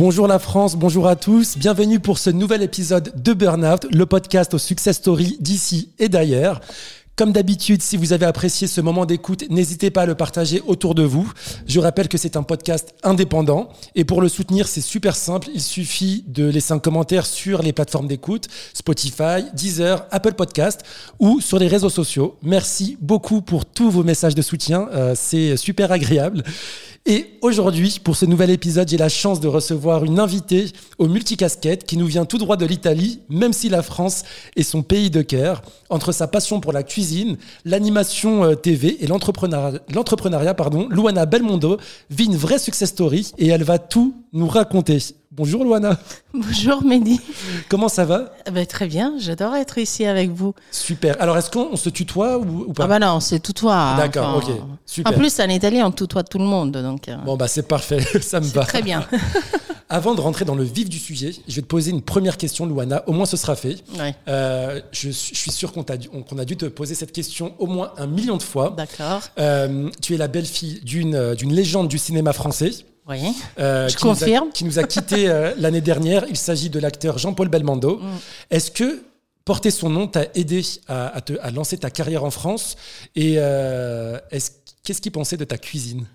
Bonjour la France, bonjour à tous, bienvenue pour ce nouvel épisode de Burnout, le podcast aux success stories d'ici et d'ailleurs. Comme d'habitude, si vous avez apprécié ce moment d'écoute, n'hésitez pas à le partager autour de vous. Je rappelle que c'est un podcast indépendant et pour le soutenir, c'est super simple. Il suffit de laisser un commentaire sur les plateformes d'écoute, Spotify, Deezer, Apple Podcast ou sur les réseaux sociaux. Merci beaucoup pour tous vos messages de soutien. Euh, c'est super agréable. Et aujourd'hui, pour ce nouvel épisode, j'ai la chance de recevoir une invitée au multicasquette qui nous vient tout droit de l'Italie, même si la France est son pays de cœur. Entre sa passion pour la cuisine, l'animation euh, TV et l'entrepreneuriat, pardon, Luana Belmondo vit une vraie success story et elle va tout nous raconter. Bonjour Luana. Bonjour Mehdi. Comment ça va eh ben, Très bien, j'adore être ici avec vous. Super. Alors est-ce qu'on se tutoie ou, pas Ah bah non, on se tutoie. D'accord, ok. Super. En plus, en Italie, on tutoie tout le monde. Donc, euh, Bon bah c'est parfait, ça me va. Très bien. Avant de rentrer dans le vif du sujet, je vais te poser une première question, Luana. Au moins, ce sera fait. Ouais. Euh, je, suis sûr qu'on a, a, dû te poser cette question au moins un million de fois. D'accord. Euh, tu es la belle-fille d'une légende du cinéma français. Oui, euh, je confirme. qui nous a quittés euh, l'année dernière. Il s'agit de l'acteur Jean-Paul Belmondo. Mm. Est-ce que porter son nom t'a aidé à, te, à, lancer ta carrière en France? Et euh, qu'est-ce qu'il pensait de ta cuisine?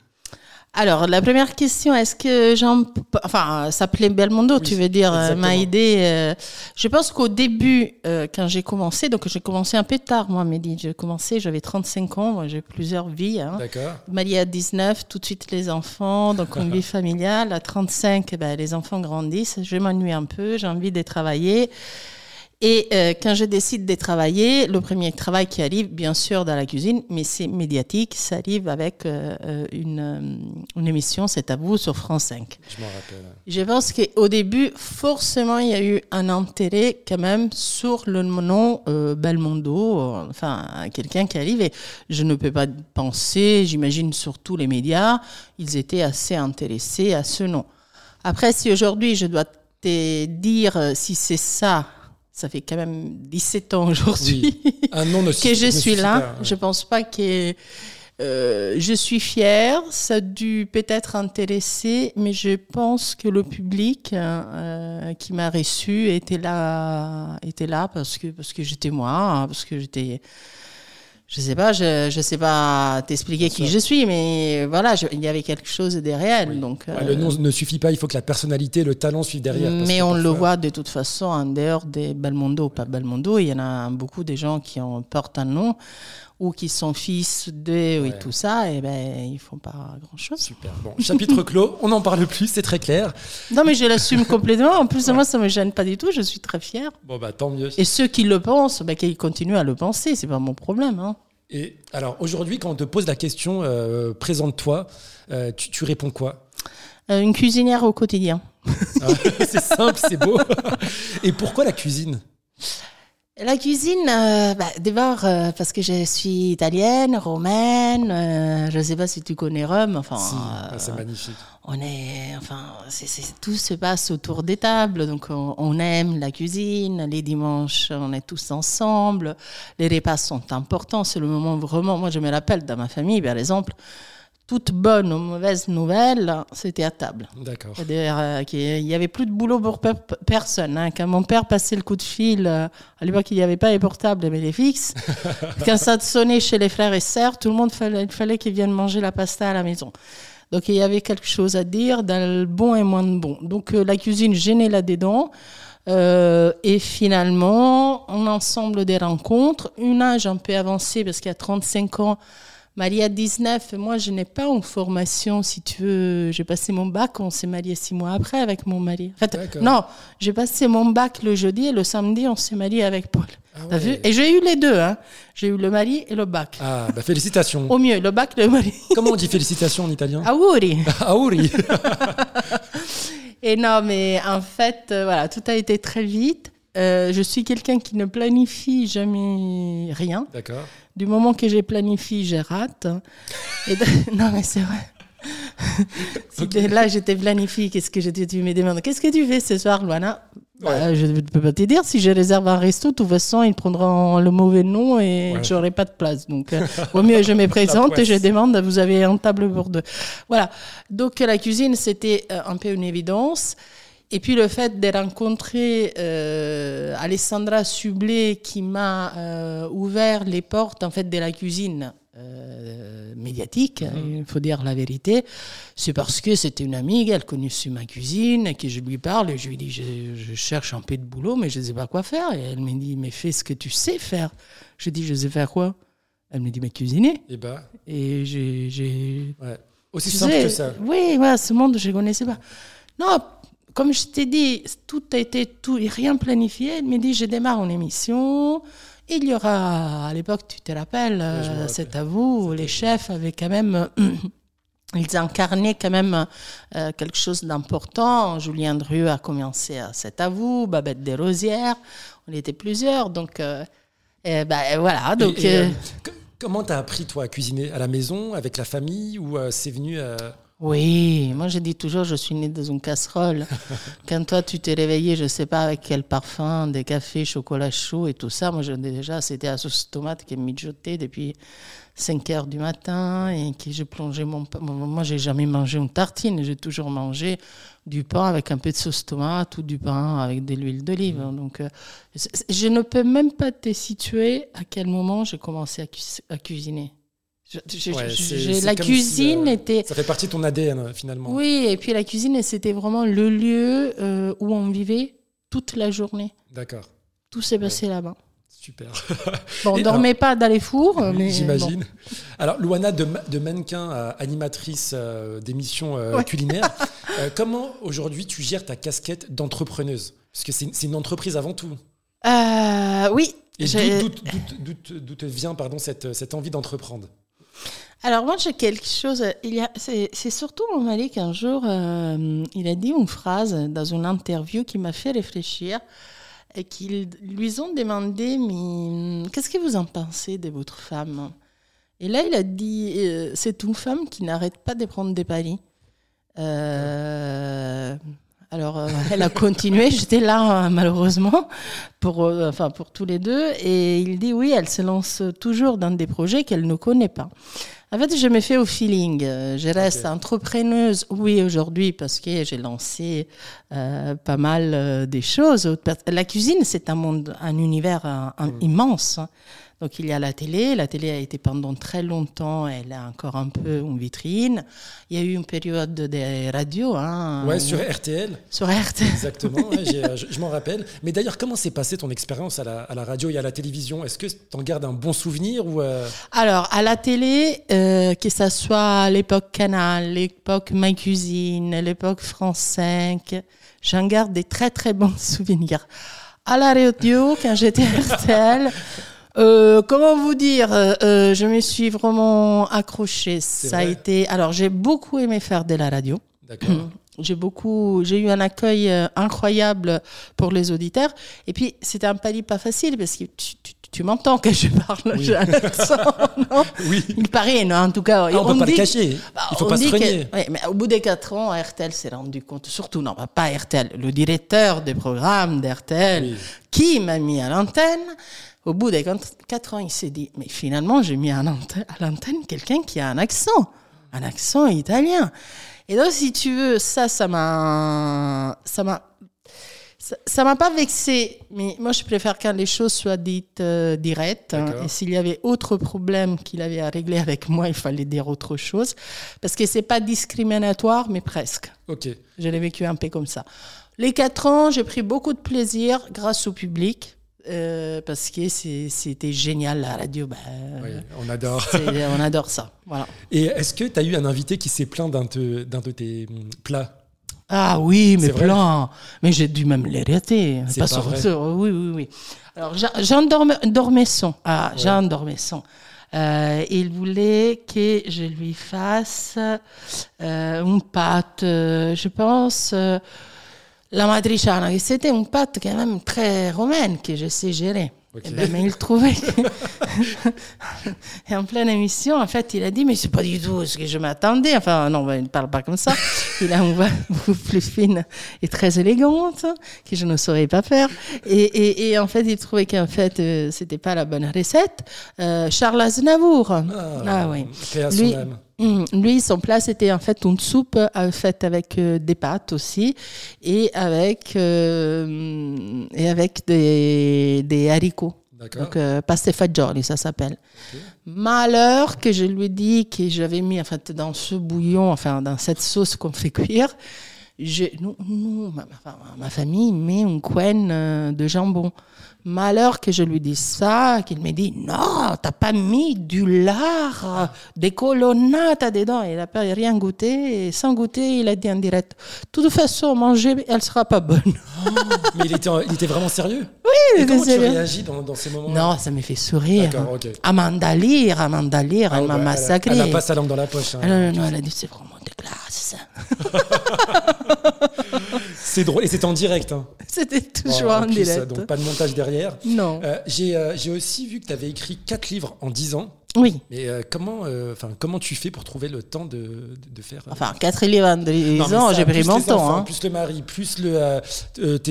Alors, la première question, est-ce que Jean, enfin, s'appelait Belmondo, tu veux dire, euh, m'a aidé. Euh, je pense qu'au début, euh, quand j'ai commencé, donc j'ai commencé un peu tard, moi, Mehdi. J'ai commencé, j'avais 35 ans, j'ai plusieurs vies. Hein. D'accord. Marie à 19, tout de suite les enfants, donc une vie familiale. À 35, ben, les enfants grandissent, je m'ennuie un peu, j'ai envie de travailler. Et euh, quand je décide de travailler, le premier travail qui arrive, bien sûr, dans la cuisine, mais c'est médiatique, ça arrive avec euh, euh, une, une, émission, c'est à vous, sur France 5. Je m'en rappelle. Je pense qu'au début, forcément, il y a eu un intérêt quand même sur le nom Belmondo, enfin, quelqu'un qui arrive. Et je ne peux pas penser, j'imagine, sur tous les médias, ils étaient assez intéressés à ce nom. Après, si aujourd'hui, je dois te dire si c'est ça ça fait quand même 17 ans aujourd'hui que je suis là. Je pense pas que euh, je suis fière. Ça a dû peut-être intéresser, mais je pense que le public euh, qui m'a reçu était là, était là parce que parce que j'étais moi, parce que j'étais je sais pas, je, je sais pas t'expliquer qui je suis, mais voilà, il y avait quelque chose de réel. Donc, le nom ne suffit pas, il faut que la personnalité, le talent suivent derrière. mais on le voit de toute façon en dehors des Belmondo, pas Belmondo, il y en a beaucoup de gens qui ont, portent un nom ou qui sont fils de et tout ça, et ben ils font pas grand chose. Super. Bon, chapitre clos, on n'en parle plus, c'est très clair. Non, mais je l'assume complètement. En plus, de moi, ça me gêne pas du tout. Je suis très fière. Bon bah tant mieux. Et ceux qui le pensent, ben, qu'ils continuent à le penser. C'est pas mon problème. Hein. Et alors aujourd'hui, quand on te pose la question, euh, présente-toi, euh, tu, réponds quoi? Euh, Une cuisinière au quotidien. Ah, c'est simple, c'est beau. Et pourquoi la cuisine? La cuisine, euh, bah, d'abord euh, parce que je suis italienne, romaine. Euh, je ne sais pas si tu connais Rome. Enfin, ah, c'est magnifique. On est, enfin, tout se passe autour des tables, donc on, aime la cuisine. Les dimanches, on est tous ensemble. Les repas sont importants. C'est le moment vraiment. Moi, je me rappelle dans ma famille, par exemple toute bonne ou mauvaise nouvelle, c'était à table. D'accord. C'est-à-dire euh, qu'il n'y avait plus de boulot pour personne. Hein. Quand mon père passait le coup de fil, euh, à l'époque il n'y avait pas les portables mais les fixes, quand ça sonnait chez les frères et sœurs, tout le monde fallait, il fallait qu'ils viennent manger la pasta à la maison. Donc il y avait quelque chose à dire dans le bon et moins de bon. Donc euh, la cuisine gênait là-dedans. et finalement, on ensemble des rencontres. Une âge un peu avancé parce qu'il y a 35 ans, Marie a 19, moi je n'ai pas une formation, si tu veux. J'ai passé mon bac, on s'est marié six mois après avec mon mari. En fait, non, j'ai passé mon bac le jeudi et le samedi on s'est marié avec Paul. Ah vu? Et j'ai eu les deux, hein. J'ai eu le mari et le bac. Ah, bah félicitations. Au mieux, le bac, le mari. Comment on dit félicitations en italien? Auguri. Auguri. et non, mais en fait, euh, voilà, tout a été très vite. Euh, je suis quelqu'un qui ne planifie jamais rien. D'accord. Du moment que j'ai planifié, j'ai rate. Et non, mais c'est vrai. Là, j'étais planifié. Qu'est-ce que je tu me demandes Qu'est-ce que tu fais ce soir, Luana? Bah, je ne peux pas te dire. Si je réserve un resto, de toute façon, ils prendront le mauvais nom et Ouais. j'aurai pas de place. Donc, euh, au mieux, je me présente et je demande vous avez une table pour deux. Voilà. Donc, la cuisine, c'était euh, un peu une évidence. Et puis, le fait de rencontrer euh, Alessandra Sublet qui m'a euh, ouvert les portes en fait, de la cuisine. euh, médiatique, il faut dire la vérité, c'est parce que c'était une amie, elle connaissait ma cuisine, et que je lui parle, et je lui dis, je, je cherche un peu de boulot, mais je ne sais pas quoi faire. Et elle me dit, mais fais ce que tu sais faire. Je dis, je sais faire quoi? Elle me dit, mais cuisiner. Et bah, Et j'ai... ouais. Aussi tu simple sais, que ça. Oui, voilà, ce monde, je ne connaissais pas. Non, comme je t'ai dit, tout a été tout, et rien planifié. Elle me dit, je démarre une émission. Il y aura, à l'époque, tu te rappelles, euh, c'est à vous, les chefs avaient quand même, ils incarnaient quand même euh, quelque chose d'important. Julien Dru a commencé à C'est à vous, Babette Desrosières, on était plusieurs. Donc, euh, et ben, voilà. Donc, Et- et, euh, euh, c- comment t'as appris, toi, à cuisiner À la maison, avec la famille, ou euh, c'est venu euh, Oui, moi je dis toujours, je suis née dans une casserole. Quand toi tu t'es réveillé, je sais pas avec quel parfum, des cafés, chocolat chaud et tout ça, moi je, déjà c'était la sauce tomate qui est mijotée depuis 5 heures du matin et que je plongeais mon pain. Moi j'ai jamais mangé une tartine, j'ai toujours mangé du pain avec un peu de sauce tomate ou du pain avec de l'huile d'olive. Donc euh, je ne peux même pas te situer à quel moment j'ai commencé à, cu- à cuisiner. Ouais, la cuisine si, euh, était Ça fait partie de ton ADN, euh, finalement. oui, et puis la cuisine, c'était vraiment le lieu euh, où on vivait toute la journée. D'accord, Tout s'est passé là-bas. super. Bon, on Et dormait pas dans les fours, mais J'imagine. Alors, Louana, de, ma- de mannequin à animatrice euh, d'émissions Ouais. culinaires, comment aujourd'hui tu gères ta casquette d'entrepreneuse? Parce que c'est c'est une entreprise avant tout. oui. Et d'où- d'où- d'où- d'où te- d'où te vient pardon, cette, cette envie d'entreprendre? Alors moi j'ai quelque chose. Il y a, c'est, c'est surtout mon mari qu'un jour euh, il a dit une phrase dans une interview qui m'a fait réfléchir et qu'ils lui ont demandé mais qu'est-ce que vous en pensez de votre femme? Et là il a dit euh, c'est une femme qui n'arrête pas de prendre des paris. Euh, alors, euh, elle a continué. J'étais là, euh, malheureusement, pour, euh, enfin, pour tous les deux. Et il dit oui, elle se lance toujours dans des projets qu'elle ne connaît pas. En fait, je me fais au feeling. Euh, Je reste entrepreneuse, oui, aujourd'hui, parce que j'ai lancé euh, pas mal euh, des choses. La cuisine, c'est un monde, un univers un- un- immense. Donc, il y a la télé. La télé a été pendant très longtemps, elle a encore un peu une vitrine. Il y a eu une période des radios. Hein, Ouais, sur RTL, sur RTL. exactement. ouais, euh, je je m'en rappelle. Mais d'ailleurs, comment s'est passée ton expérience à la, à la radio et à la télévision? Est-ce que tu en gardes un bon souvenir ou euh, Alors, à la télé, euh, que ce soit l'époque Canal, l'époque My Cuisine, l'époque France 5, j'en garde des très très bons souvenirs. À la radio, quand j'étais à RTL, euh, comment vous dire, euh, euh, je me suis vraiment accrochée. Ça a été. Alors, j'ai beaucoup aimé faire de la radio. D'accord. J'ai beaucoup, j'ai eu un accueil euh, incroyable pour les auditeurs. Et puis, c'était un palier pas facile parce que tu, tu- tu m'entends que je parle, Oui. j'ai un accent, non? Oui. Il paraît, non, en tout cas. Ah, on peut pas dit- le cacher. bah, Il faut pas se que- renier. ouais, mais au bout des quatre ans, RTL s'est rendu compte, surtout, non, bah, pas RTL, le directeur des programmes d'RTL, Oui. qui m'a mis à l'antenne, au bout des quatre- quatre ans, il s'est dit, mais finalement, j'ai mis à l'antenne, quelqu'un qui a un accent, un accent italien. Et donc, si tu veux, ça, ça m'a, ça m'a, ça- m'a pas vexé, mais moi je préfère quand les choses soient dites euh, directes. hein. Et s'il y avait autre problème qu'il avait à régler avec moi, il fallait dire autre chose. Parce que c'est pas discriminatoire, mais presque. Ok. Je l'ai vécu un peu comme ça. Les quatre ans, j'ai pris beaucoup de plaisir grâce au public. Euh, parce que c'était génial la radio. bah, Oui, on adore. on adore ça. Voilà. Et est-ce que tu as eu un invité qui s'est plaint d'un de, tes hum, plats? Ah oui, mais plein. Mais j'ai dû même les rater. C'est Pas pas vrai. sur- oui, oui, oui. Alors, Jean, Jean Dorme- Dormesson. Ah, Ouais. Jean Dormesson. Euh, il voulait que je lui fasse euh, une pâte, je pense, euh, la matriciana, et c'était une pâte quand même très romaine que je sais gérer. Eh ben, mais il trouvait que... Et en pleine émission, en fait, il a dit, mais c'est pas du tout ce que je m'attendais. Enfin, non, ben, il ne parle pas comme ça. Il a une voix beaucoup plus fine et très élégante, que je ne saurais pas faire. Et, et, et en fait, il trouvait qu'en fait, euh, c'était pas la bonne recette. Euh, Charles Aznavour. Ah, oui. à son Lui, Hum, lui, son plat, c'était en fait une soupe euh, faite avec euh, des pâtes aussi et avec, euh, et avec des, des haricots. Donc, pasta fagioli, ça s'appelle. Malheur que je lui dis que j'avais mis en fait, dans ce bouillon, enfin dans cette sauce qu'on fait cuire, je, non, non, ma, ma- famille met une couenne euh, de jambon. Malheur que je lui dise ça, qu'il me dit non, t'as pas mis du lard, des colonnatas dedans. Il n'a pas rien goûté et sans goûter, il a dit en direct. De toute façon, manger, elle sera pas bonne. Mais il était, il était vraiment sérieux? Oui, Et il comment tu réagis dans, dans ces moments Non, ça me fait sourire. D'accord, ok. Amanda Lear, Amanda Lear, Ah, elle m'a massacré. Elle n'a pas sa langue dans la poche. hein. Ah non, non, non, elle a dit c'est vraiment C'est drôle. Et c'était en direct. hein. C'était toujours en plus, direct. Donc pas de montage derrière. Non. Euh, J'ai euh, j'ai aussi vu que tu avais écrit quatre livres en 10 ans. Oui. Mais euh, comment, euh, enfin, comment tu fais pour trouver le temps de, de, de faire euh, Enfin, quatre livres en non, dix mais ans, j'ai plus pris mon temps. hein. Plus le mari, plus le,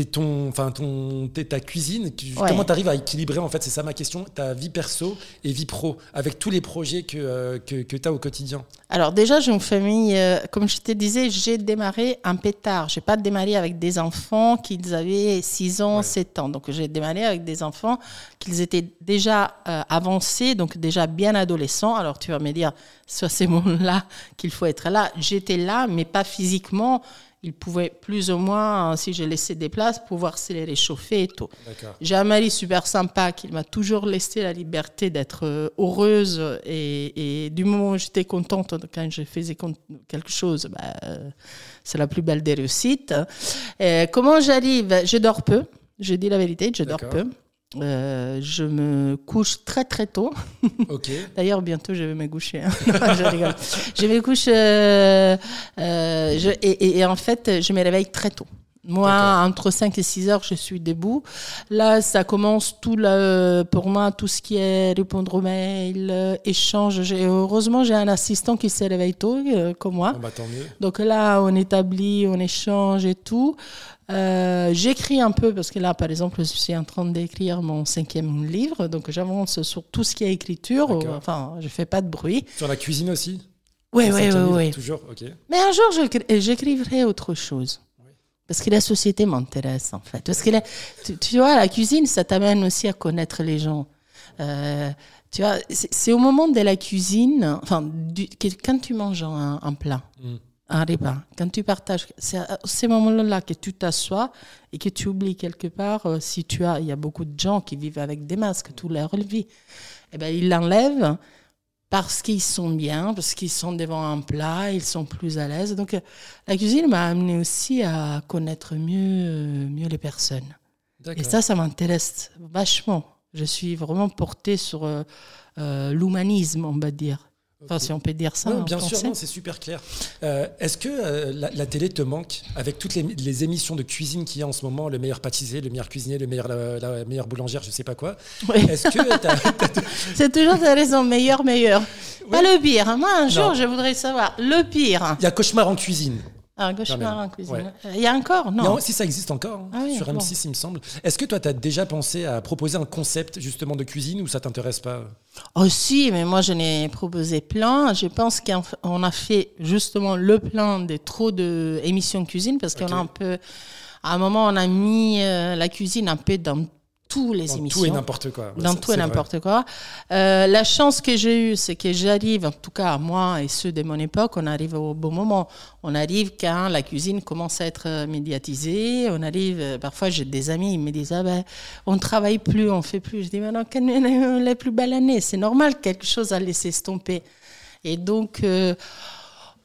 ton, enfin ton, ta cuisine. Tu- Ouais. Comment tu arrives à équilibrer en fait C'est ça ma question. Ta vie perso et vie pro avec tous les projets que que, que tu as au quotidien? Alors déjà, j'ai une famille, comme je te disais, j'ai démarré un peu tard. J'ai pas démarré avec des enfants qui avaient 6 ans, Ouais. 7 ans. Donc j'ai démarré avec des enfants qui étaient déjà avancés, donc déjà bien adolescents. Alors tu vas me dire, soit c'est moment-là qu'il faut être là. J'étais là, mais pas physiquement. Ils pouvaient plus ou moins, hein, si je laissais des places, pouvoir se les réchauffer et tout. J'ai un mari super sympa qui m'a toujours laissé la liberté d'être euh, heureuse et, et du moment où j'étais contente quand je faisais quelque chose, bah, euh, c'est la plus belle des réussites. Euh, comment j'arrive? Je dors peu, je dis la vérité, je dors peu. Euh, je me couche très très tôt. D'ailleurs, bientôt, je vais me coucher. hein. Non, je rigole. Je vais coucher. euh, euh, je- et, en fait, je me réveille très tôt. Moi, entre 5 et 6 heures, je suis debout. Là, ça commence tout le, pour moi, tout ce qui est répondre aux mails, échange. Heureusement, j'ai un assistant qui se réveille tôt, comme moi. Bon, bah, tant mieux. Donc là, on établit, on échange et tout. Euh, J'écris un peu parce que là, par exemple, je suis en train d'écrire mon cinquième livre, donc j'avance sur tout ce qui est écriture. Enfin, je fais pas de bruit. Sur la cuisine aussi. Oui, oui, oui, oui. Toujours. Ok. Mais un jour, j'écri- j'écrivrai autre chose. Parce que la société m'intéresse, en fait. Parce que la- tu, tu vois, la cuisine, ça t'amène aussi à connaître les gens. Euh, tu vois, c'est au moment de la cuisine, enfin, du- quand tu manges un, un plat, Mm. Un repas, quand tu partages, c'est à ces moments-là que tu t'assois et que tu oublies quelque part, euh, si tu as, il y a beaucoup de gens qui vivent avec des masques toute leur vie, eh ben, ils l'enlèvent parce qu'ils sont bien, parce qu'ils sont devant un plat, ils sont plus à l'aise. Donc, la cuisine m'a amené aussi à connaître mieux, mieux les personnes. Et ça, ça m'intéresse vachement. Je suis vraiment portée sur euh, euh, l'humanisme, on va dire. Enfin, si on peut dire ça. En bien sûr, français. non, c'est super clair. Euh, Est-ce que euh, la, la télé te manque avec toutes les, les émissions de cuisine qu'il y a en ce moment, le meilleur pâtissier, le meilleur cuisinier, le meilleur, la, la meilleure boulangère, je sais pas quoi. Oui. Est-ce que t'as- t'as- C'est toujours ta raison, meilleur, meilleur. Pas le pire. Moi, un jour, Non. je voudrais savoir le pire. il y a cauchemar en cuisine Un cauchemar même, en cuisine. ouais. Il y a encore Non. Non, si ça existe encore hein, Ah oui, sur bon. M6, il me semble. Est-ce que toi, tu as déjà pensé à proposer un concept justement de cuisine ou ça t'intéresse pas? Oh si, mais moi, je n'ai proposé plein. Je pense qu'on a fait justement le plein de trop d'émissions cuisine parce qu'on a un peu... À un moment, on a mis euh, la cuisine un peu dans les Dans émissions. tout et n'importe quoi. Dans tout et n'importe quoi. Euh, la chance que j'ai eue, c'est que j'arrive, en tout cas moi et ceux de mon époque, on arrive au bon moment. On arrive quand la cuisine commence à être euh, médiatisée. On arrive, euh, parfois j'ai des amis, ils me disent ah ben on travaille plus, on fait plus. Je dis quelle est la plus belle année C'est normal, quelque chose a laissé estomper. Et donc euh,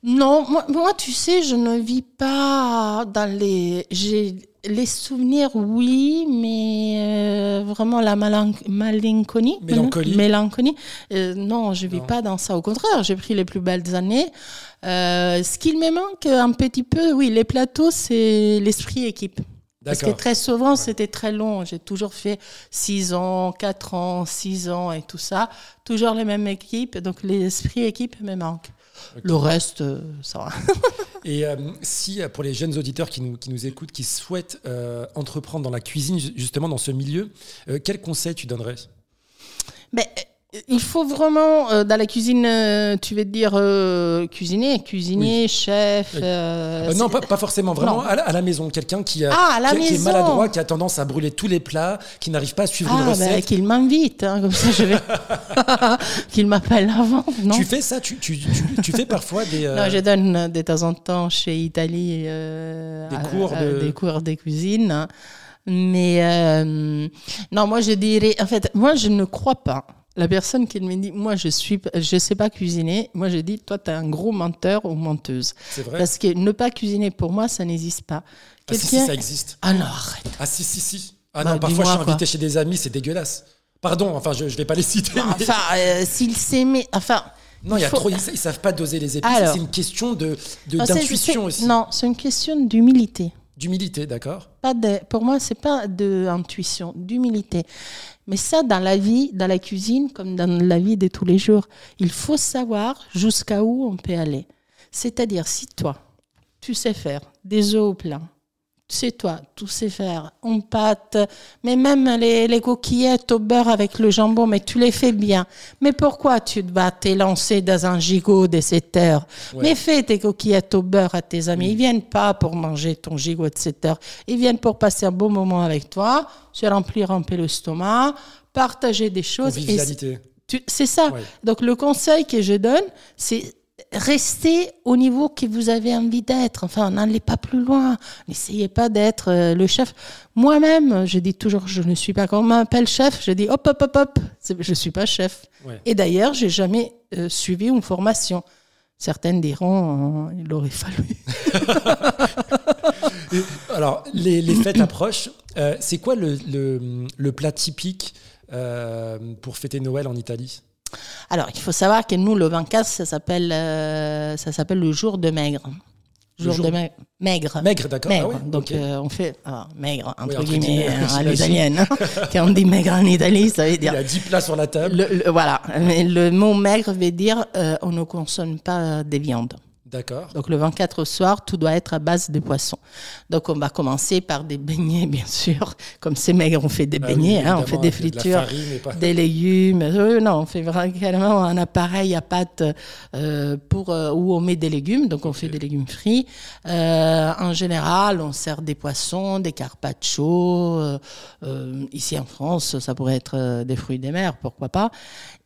non, moi, moi, tu sais, je ne vis pas dans les. J'ai les souvenirs, oui, mais euh, vraiment la malinconie. Mélancolie. Mélancolie. euh, non, je vis Non. pas dans ça. Au contraire, j'ai pris les plus belles années. Euh, ce qu'il me manque un petit peu, oui, les plateaux, c'est l'esprit équipe. Parce que très souvent, c'était très long. J'ai toujours fait 6 ans, 4 ans, 6 ans et tout ça. Toujours les mêmes équipes. Donc, l'esprit équipe me manque. Le reste, euh, ça va. Et euh, si, euh, pour les jeunes auditeurs qui nous, qui nous écoutent, qui souhaitent euh, entreprendre dans la cuisine, ju- justement dans ce milieu, quel conseil tu donnerais? Euh, il faut vraiment, euh, dans la cuisine, euh, tu veux dire euh, cuisiner, cuisinier, chef. Oui. euh, Euh, Non, pas, pas forcément, vraiment à la, à la maison. Quelqu'un qui, a- Ah, qui, qui est maladroit, qui a tendance à brûler tous les plats, qui n'arrive pas à suivre une Ah, ben, recette. qu'il m'invite, hein, comme ça je vais. qu'il m'appelle avant, non Tu fais ça tu, tu, tu, tu fais parfois des... Non, je donne de temps en temps chez Italie Des cours à- de- des cours de cuisine. hein. Mais non, moi je dirais, en fait, moi je ne crois pas. La personne qui me dit, moi je suis, je sais pas cuisiner, moi je dis, toi tu es un gros menteur ou menteuse. C'est vrai Parce que ne pas cuisiner pour moi, ça n'existe pas. ah, si, ça existe. Ah non, arrête. Ah si, si, si. Ah Bah, non, parfois je suis invité quoi. chez des amis, c'est dégueulasse. Pardon, enfin je, je vais pas les citer. mais- Enfin, euh, s'il s'aimait, enfin. Non, il y a faut- trop, ils, savent pas doser les épices. C'est une question de de- c'est- aussi. Non, c'est une question d'humilité. D'humilité, d'accord Pas de, pour moi, c'est pas de intuition, d'humilité. Mais ça, dans la vie, dans la cuisine, comme dans la vie de tous les jours, il faut savoir jusqu'à où on peut aller. C'est-à-dire, si toi, tu sais faire des œufs au plein, c'est toi, tu sais faire en pâte, mais même les, les coquillettes au beurre avec le jambon, mais tu les fais bien. Mais pourquoi tu vas te lancer dans un gigot de 7 heures Ouais. Mais fais tes coquillettes au beurre à tes amis. Ils viennent pas pour manger ton gigot de 7 heures. Ils viennent pour passer un bon moment avec toi, se remplir un peu le stomac, partager des choses. C'est ça. Ouais. Donc le conseil que je donne, c'est rester au niveau que vous avez envie d'être. Enfin, n'allez pas plus loin. N'essayez pas d'être euh, le chef. Moi-même, je dis toujours, je ne suis pas. Quand on m'appelle chef, je dis hop, hop, hop, hop. Je suis pas chef. Ouais. Et d'ailleurs, j'ai jamais euh, suivi une formation. Certaines diront, euh, il aurait fallu. Alors, les, les fêtes approchent. Euh, c'est quoi le, le, le plat typique pour fêter Noël en Italie? Alors, il faut savoir que nous, le 24, ça s'appelle, euh, ça s'appelle le jour de maigre. Jour, jour- de maigre. Maigre. Maigre, d'accord. Maigre. Ah ouais, Donc, euh, on fait ah, maigre, entre, entre guillemets, guillemets, hein, à l'italienne. Quand on dit maigre en Italie, ça veut Il y dire. a 10 plats sur la table. Le, le- voilà. Mais le mot maigre veut dire euh, on ne consomme pas des viandes. D'accord. Donc, le 24 au soir, tout doit être à base de poissons. Donc, on va commencer par des beignets, bien sûr. Comme c'est maigre, on fait des Ah oui, beignets, hein, on fait des de fritures pas- des légumes. Euh, non, on fait vraiment un appareil à pâte euh, pour euh, où on met des légumes. Donc on fait des légumes frits. Euh, en général, on sert des poissons, des carpaccio. euh, euh, ici en France, ça pourrait être euh, des fruits des mers, pourquoi pas.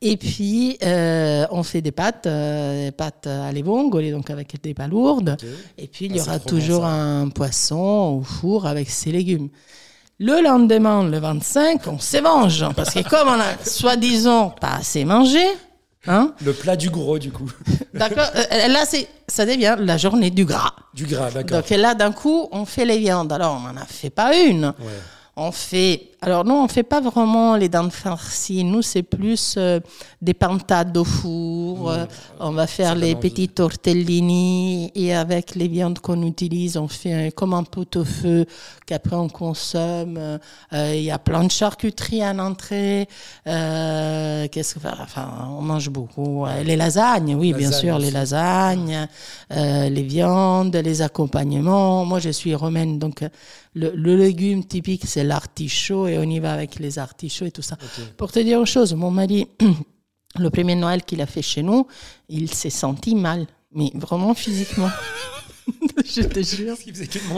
Et puis euh, on fait des pâtes, euh, des pâtes à vongole, donc avec des palourdes. Ok. Et puis il Ah, y aura bon, toujours un poisson au four avec ses légumes. Le lendemain, le 25, on se venge. Parce que comme on a soi-disant pas assez mangé, hein, Le plat du gros, du coup. d'accord, euh, là, c'est, ça devient la journée du gras. Du gras, d'accord. Donc là, d'un coup, on fait les viandes. Alors, on n'en a fait pas une. Ouais. On fait. Alors, nous, on fait pas vraiment les dents farcies. Nous, c'est plus euh, des pintades au four. euh, on va faire les petits tortellini. Et avec les viandes qu'on utilise, on fait un- comme un pot-au-feu qu'après on consomme. Euh, Il y a plein de charcuterie en entrée. Euh, Qu'est-ce que. Enfin, on mange beaucoup. Les lasagnes, oui, bien sûr, les lasagnes, les viandes, les accompagnements. Moi, je suis romaine, donc le, le légume typique, c'est l'artichaut et on y va avec les artichauts et tout ça. Pour te dire une chose, mon mari, le premier Noël qu'il a fait chez nous, il s'est senti mal, mais vraiment physiquement. je te jure.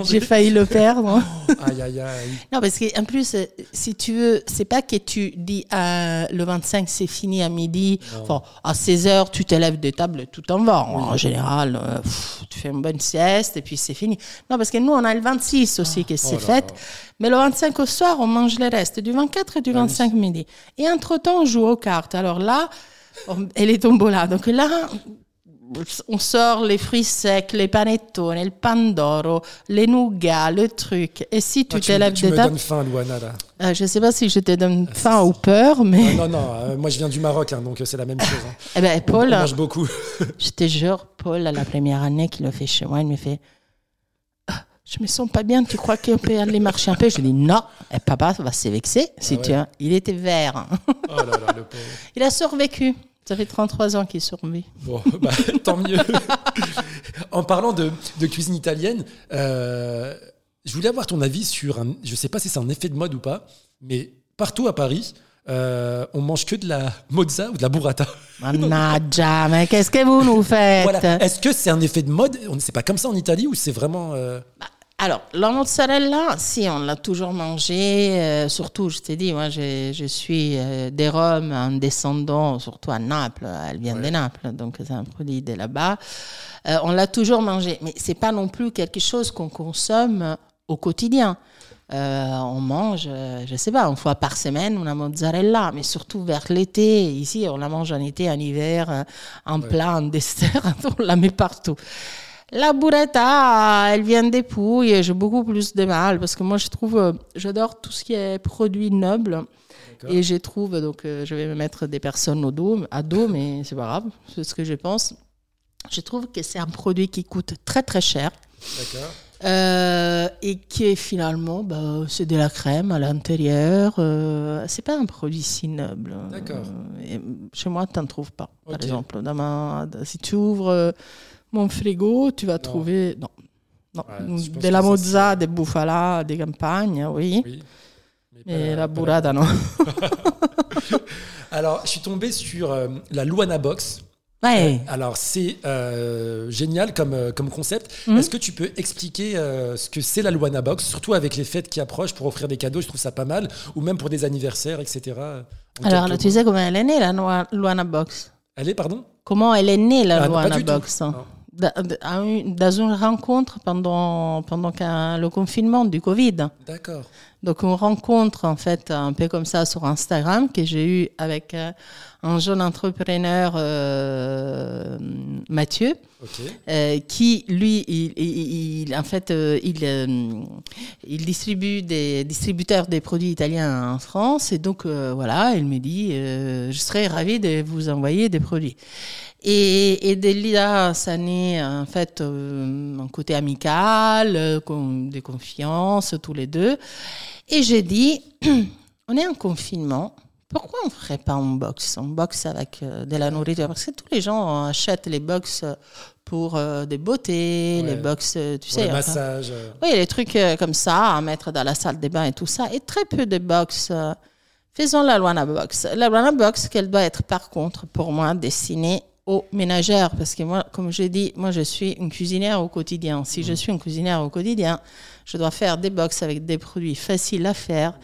J'ai failli le perdre. Aïe, aïe, aïe. Non, parce qu'en plus, si tu veux, c'est pas que tu dis euh, le 25 c'est fini à midi, enfin, à 16 heures tu te lèves de table et tout en va. En général, euh, pff, tu fais une bonne sieste et puis c'est fini. Non, parce que nous on a le 26 aussi qui c'est oh là fait, mais le 25 au soir on mange le reste, du 24 et du 25 midi. Et entre temps on joue aux cartes. Alors là, et les tombolas. Donc là, on sort les fruits secs, les panettone, le pandoro, les nougats, le truc. Et si tu Ah, te me- lèves tu de me donnes faim, Luana, là. euh, je sais pas si je te donne faim ou peur, mais Non, non, non. euh, moi, je viens du Maroc, hein, donc euh, c'est la même chose. hein. eh ben, On Paul, mange beaucoup. je te jure, Paul, à la première année qu'il a fait chez moi, il me fait Ah, je me sens pas bien, tu crois qu'on peut aller marcher un peu? Je dis non, et papa va se vexer si Ah tu. Il était vert. Oh là là, le pauvre. Il a survécu. Ça fait 33 ans qu'il survit. Bon, bah, tant mieux. en parlant de, de cuisine italienne, euh, je voulais avoir ton avis sur un. Je sais pas si c'est un effet de mode ou pas, mais partout à Paris, euh, on mange que de la mozza ou de la burrata. Mannaggia, mais qu'est-ce que vous nous faites? Voilà. Est-ce que c'est un effet de mode? On C'est pas comme ça en Italie ou c'est vraiment. euh, Alors, la mozzarella, si, on l'a toujours mangé. euh, surtout, je t'ai dit, moi, je, je suis euh, des Roms, un descendant, surtout à Naples. Elle vient de Naples, donc c'est un produit de là-bas. Euh, on l'a toujours mangé, mais c'est pas non plus quelque chose qu'on consomme au quotidien. Euh, on mange, je sais pas, une fois par semaine, una mozzarella, mais surtout vers l'été. Ici, on la mange en été, en hiver, en plat, en dessert, on la met partout. La burrata, elle vient des pouilles. J'ai beaucoup plus de mal parce que moi, je trouve, euh, j'adore tout ce qui est produit noble. Et je trouve, donc, euh, je vais me mettre des personnes au dos, à dos, mais c'est pas grave, c'est ce que je pense. Je trouve que c'est un produit qui coûte très très cher. D'accord. Euh, et qui est finalement, bah, c'est de la crème à l'intérieur. Euh, c'est pas un produit si noble. D'accord. Euh, chez moi, tu n'en trouves pas. Par exemple, dans ma, si tu ouvres mon frigo, tu vas trouver non, non, Ouais, de la ça, mozza, des bouffala, des campagnes, oui. Oui. Mais, pas la burrata, non. Alors, je suis tombé sur euh, la Luana Box. Ouais. Alors, c'est euh, génial comme, euh, comme concept. Mhm. Est-ce que tu peux expliquer euh, ce que c'est la Luana Box, surtout avec les fêtes qui approchent pour offrir des cadeaux Je trouve ça pas mal, ou même pour des anniversaires, etc. Alors, là, tu sais comment elle est née, la Luana Box? Elle est, pardon? Comment elle est née, la Ah, Luana. Box? Non. Dans une rencontre pendant, pendant le confinement du Covid. D'accord. Donc, une rencontre, en fait, un peu comme ça sur Instagram, que j'ai eu avec euh, un jeune entrepreneur, euh, Mathieu, euh, qui, lui, il, il- il- en fait, il, il distribue des distributeurs des produits italiens en France. Et donc, euh, voilà, il me dit, je serais ravi de vous envoyer des produits. Et, et de là, ça naît en fait euh, un côté amical, euh, con- de confiance, tous les deux. Et j'ai dit, on est en confinement, pourquoi on ne ferait pas un box? Un box avec euh, de la nourriture Parce que tous les gens achètent les box pour euh, des beautés, Ouais. les box, euh, tu Pour sais. le enfin, massage. euh, oui, les trucs euh, comme ça à mettre dans la salle des bains et tout ça. Et très peu de box. euh, faisons la Luana Box. La Luana Box, qu'elle doit être par contre, pour moi, destinée aux ménagères. Parce que moi, comme j'ai dit, moi, je suis une cuisinière au quotidien. Si je suis une cuisinière au quotidien, je dois faire des box avec des produits faciles à faire.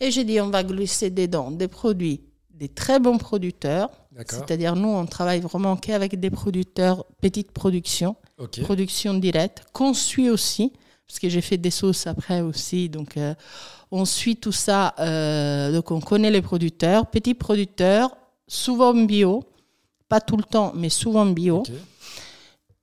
Et j'ai dit, on va glisser dedans des produits, des très bons producteurs. D'accord. C'est-à-dire, nous, on travaille vraiment qu'avec des producteurs, petite production production directe, qu'on suit aussi, parce que j'ai fait des sauces après aussi, donc euh, on suit tout ça, euh, donc on connaît les producteurs, petits producteurs, souvent bio, pas tout le temps, mais souvent bio.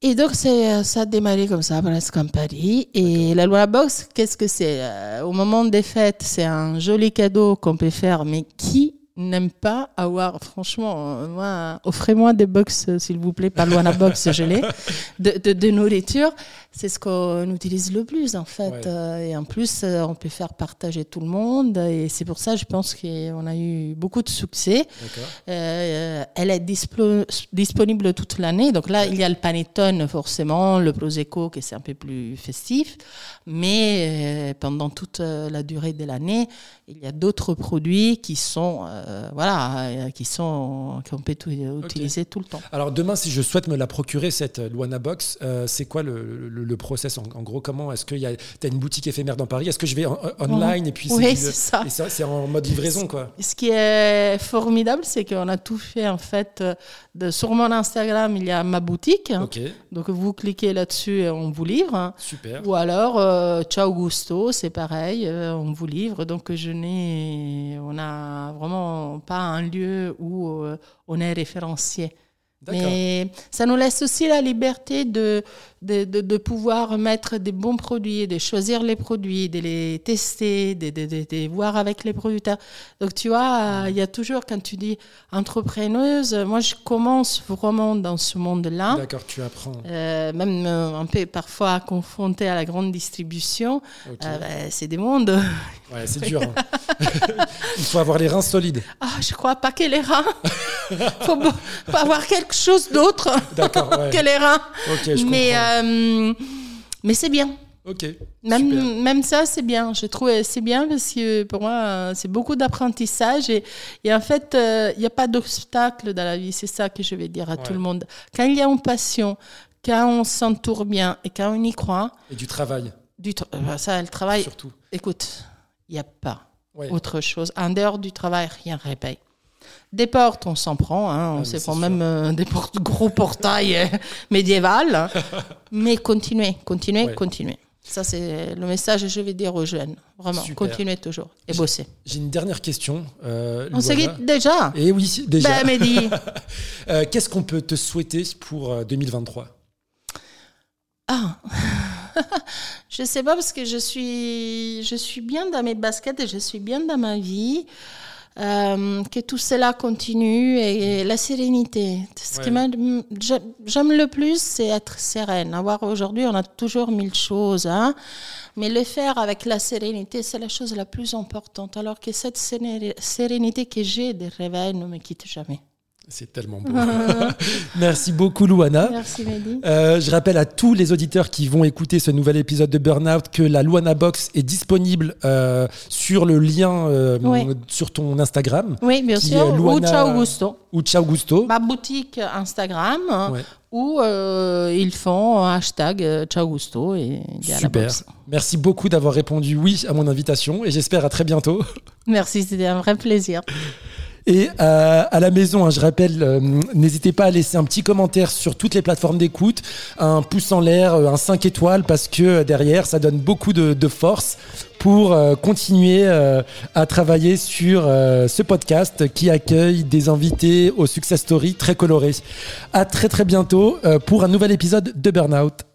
Et donc c'est, euh, ça a démarré comme ça, presque en Paris. Et la loi box, qu'est-ce que c'est Euh, Au moment des fêtes, c'est un joli cadeau qu'on peut faire, mais qui n'aime pas avoir, franchement, euh, moi, offrez-moi des box, s'il vous plaît, pas loin la box gelée, de, de, de nourriture. C'est ce qu'on utilise le plus, en fait. Ouais. Euh, et en plus, euh, on peut faire partager tout le monde. Et c'est pour ça, je pense qu'on a eu beaucoup de succès. D'accord. Euh, elle est disponible toute l'année. Donc là, il y a le panettone, forcément, le prosecco, qui c'est un peu plus festif. Mais euh, pendant toute euh, la durée de l'année, il y a d'autres produits qui sont, euh, voilà, euh, qui sont, qu'on peut tout- utiliser tout le temps. Alors demain, si je souhaite me la procurer, cette euh, Luana Box, euh, c'est quoi le, le, le process en, en gros Comment est-ce y a as une boutique éphémère dans Paris Est-ce que je vais en- en- online et puis Oui, c'est ça. et ça, c'est en mode livraison quoi Ce qui est formidable, c'est qu'on a tout fait, en fait, euh, de, sur mon Instagram, il y a ma boutique. Ok, Donc vous cliquez là-dessus et on vous livre. super. Ou alors, euh, Ciao Gusto, c'est pareil, euh, on vous livre. Donc, je n'ai, on n'a vraiment pas un lieu où euh, on est référencié. Mais ça nous laisse aussi la liberté de, de, de, pouvoir mettre des bons produits, de choisir les produits, de les tester, de, de voir avec les producteurs. Donc tu vois, il y a toujours, quand tu dis entrepreneuse, moi je commence vraiment dans ce monde-là. D'accord, tu apprends. Euh, même euh, un peu parfois confronté à la grande distribution, euh, ben, c'est des mondes. Ouais, c'est dur. Hein. il faut avoir les reins solides. Ah, je crois pas que les reins. Il faut, faut avoir quelque chose d'autre que les reins. mais euh, mais c'est bien. Ok. Même, même ça, c'est bien. Je trouve c'est bien parce que pour moi, c'est beaucoup d'apprentissage et, et, en fait, euh, il n'y a pas d'obstacle dans la vie. C'est ça que je vais dire à tout le monde. Quand il y a une passion, quand on s'entoure bien et quand on y croit. Et du travail. Du euh, ça, le travail. Surtout. Écoute, il n'y a pas autre chose. En dehors du travail, rien ne répaye. Des portes, on s'en prend. Hein, on ah, même euh, des portes, gros portails euh, médiévales. mais continuez, continuez, continuez. Ça, c'est le message que je vais dire aux jeunes. Vraiment, continuez toujours et bossez. J'ai une dernière question. Euh, on s'est déjà Et eh oui, déjà. Ben, Qu'est-ce qu'on peut te souhaiter pour 2023 Ah Je sais pas parce que je suis, je suis bien dans mes baskets et je suis bien dans ma vie. Euh, que tout cela continue et, la sérénité. Ce qui j'aime le plus, c'est être sereine. Avoir aujourd'hui, on a toujours mille choses, hein, mais le faire avec la sérénité, c'est la chose la plus importante. Alors que cette sérénité que j'ai des réveils ne me quitte jamais. C'est tellement beau. Merci beaucoup, Louana. Merci, Mehdi. Euh, je rappelle à tous les auditeurs qui vont écouter ce nouvel épisode de Burnout que la Louana Box est disponible euh, sur le lien euh, sur ton Instagram. Oui, bien sûr. Ou Ciao Gusto. Ou Ciao Gusto. Ma boutique Instagram. Où ils font hashtag Ciao Gusto et Super. Merci beaucoup d'avoir répondu oui à mon invitation et j'espère à très bientôt. Merci, c'était un vrai plaisir. Et euh, à la maison, hein, je rappelle, euh, n'hésitez pas à laisser un petit commentaire sur toutes les plateformes d'écoute, un pouce en l'air, euh, un 5 étoiles, parce que derrière, ça donne beaucoup de, de force pour continuer à travailler sur ce podcast qui accueille des invités aux success stories très colorés. À très très bientôt pour un nouvel épisode de Burnout.